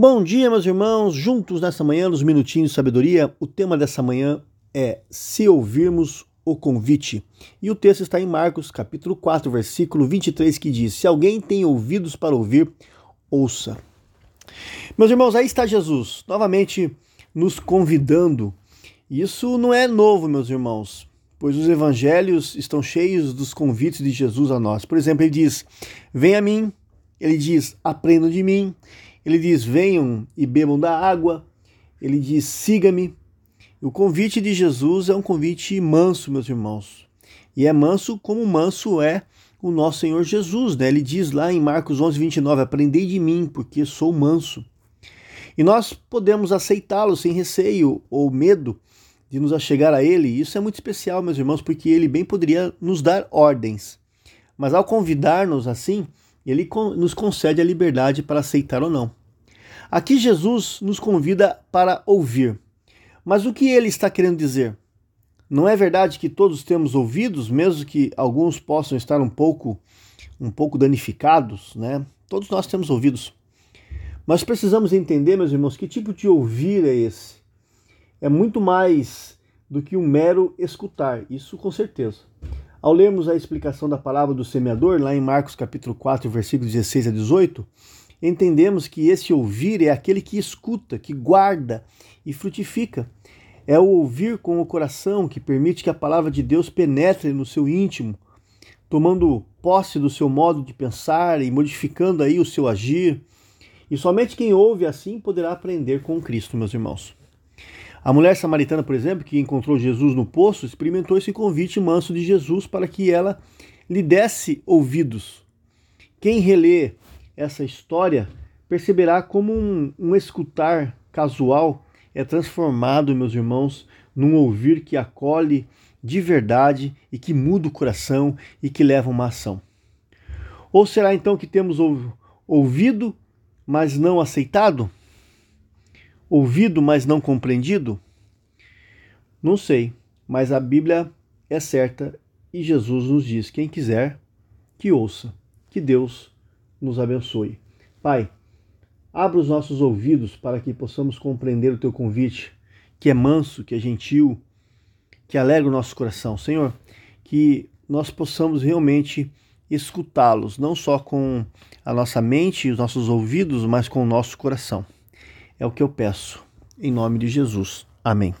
Bom dia, meus irmãos, juntos nessa manhã, nos minutinhos de sabedoria. O tema dessa manhã é Se ouvirmos o convite. E o texto está em Marcos, capítulo 4, versículo 23, que diz: Se alguém tem ouvidos para ouvir, ouça. Meus irmãos, aí está Jesus, novamente nos convidando. Isso não é novo, meus irmãos, pois os evangelhos estão cheios dos convites de Jesus a nós. Por exemplo, ele diz: Venha a mim. Ele diz: Aprendam de mim. Ele diz: venham e bebam da água. Ele diz: siga-me. O convite de Jesus é um convite manso, meus irmãos. E é manso como manso é o nosso Senhor Jesus. Né? Ele diz lá em Marcos 11, 29, Aprendei de mim, porque sou manso. E nós podemos aceitá-lo sem receio ou medo de nos achegar a Ele. Isso é muito especial, meus irmãos, porque Ele bem poderia nos dar ordens. Mas ao convidar-nos assim, Ele nos concede a liberdade para aceitar ou não. Aqui Jesus nos convida para ouvir. Mas o que ele está querendo dizer? Não é verdade que todos temos ouvidos, mesmo que alguns possam estar um pouco um pouco danificados, né? Todos nós temos ouvidos. Mas precisamos entender, meus irmãos, que tipo de ouvir é esse? É muito mais do que um mero escutar, isso com certeza. Ao lermos a explicação da palavra do semeador, lá em Marcos capítulo 4, versículos 16 a 18, entendemos que esse ouvir é aquele que escuta, que guarda e frutifica. É o ouvir com o coração que permite que a palavra de Deus penetre no seu íntimo, tomando posse do seu modo de pensar e modificando aí o seu agir. E somente quem ouve assim poderá aprender com Cristo, meus irmãos. A mulher samaritana, por exemplo, que encontrou Jesus no poço, experimentou esse convite manso de Jesus para que ela lhe desse ouvidos. Quem relê essa história, perceberá como um, um escutar casual é transformado, meus irmãos, num ouvir que acolhe de verdade e que muda o coração e que leva uma ação. Ou será então que temos ouvido, mas não aceitado? Ouvido, mas não compreendido? Não sei, mas a Bíblia é certa e Jesus nos diz: quem quiser, que ouça. Que Deus nos abençoe. Pai, abra os nossos ouvidos para que possamos compreender o teu convite, que é manso, que é gentil, que alegra o nosso coração. Senhor, que nós possamos realmente escutá-los, não só com a nossa mente e os nossos ouvidos, mas com o nosso coração. É o que eu peço. Em nome de Jesus. Amém.